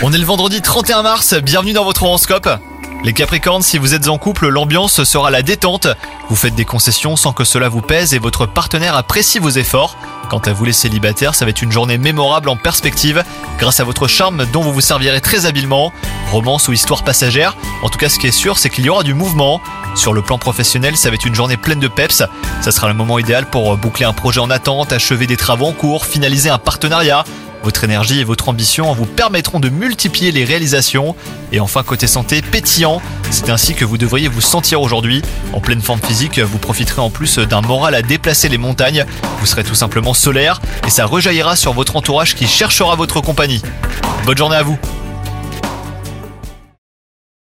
On est le vendredi 31 mars, bienvenue dans votre horoscope. Les Capricornes, si vous êtes en couple, l'ambiance sera la détente. Vous faites des concessions sans que cela vous pèse et votre partenaire apprécie vos efforts. Quant à vous les célibataires, ça va être une journée mémorable en perspective grâce à votre charme dont vous vous servirez très habilement. Romance ou histoire passagère, en tout cas ce qui est sûr c'est qu'il y aura du mouvement. Sur le plan professionnel, ça va être une journée pleine de peps. Ça sera le moment idéal pour boucler un projet en attente, achever des travaux en cours, finaliser un partenariat. Votre énergie et votre ambition vous permettront de multiplier les réalisations. Et enfin, côté santé, pétillant. C'est ainsi que vous devriez vous sentir aujourd'hui. En pleine forme physique, vous profiterez en plus d'un moral à déplacer les montagnes. Vous serez tout simplement solaire et ça rejaillira sur votre entourage qui cherchera votre compagnie. Bonne journée à vous